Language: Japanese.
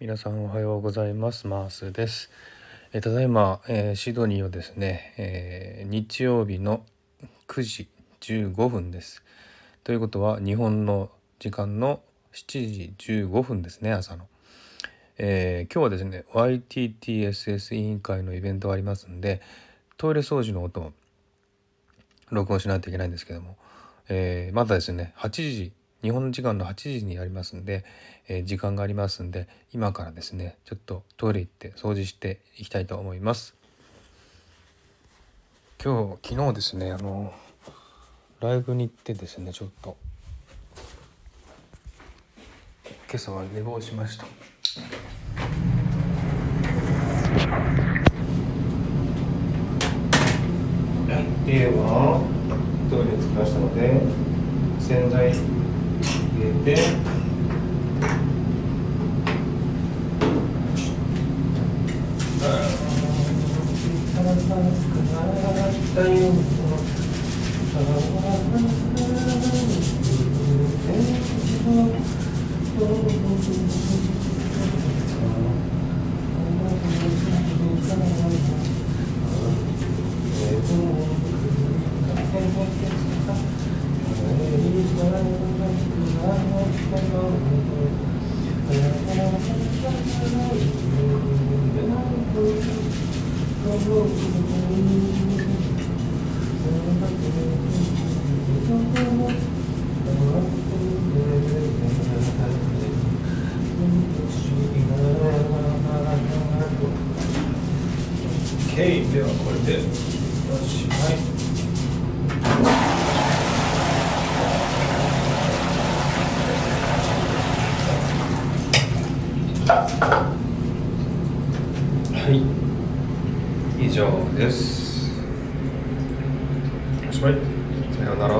皆さんおはようございます。マースです、えただいま、えー、シドニーはですね、えー、日曜日の9時15分です。ということは日本の時間の7時15分ですね朝の、え、今日はですね YTTSS 委員会のイベントがありますんでトイレ掃除の音を録音しないといけないんですけども、えまだですね8時日本時間の8時にやりますんで、えー、時間がありますんで今からですねちょっとトイレ行って掃除していきたいと思います。今日昨日ですねあのライブに行ってですねちょっと今朝は寝坊しました。はい。ではトイレ着きましたので洗剤入れて。はい。以上です。おしまい。さようなら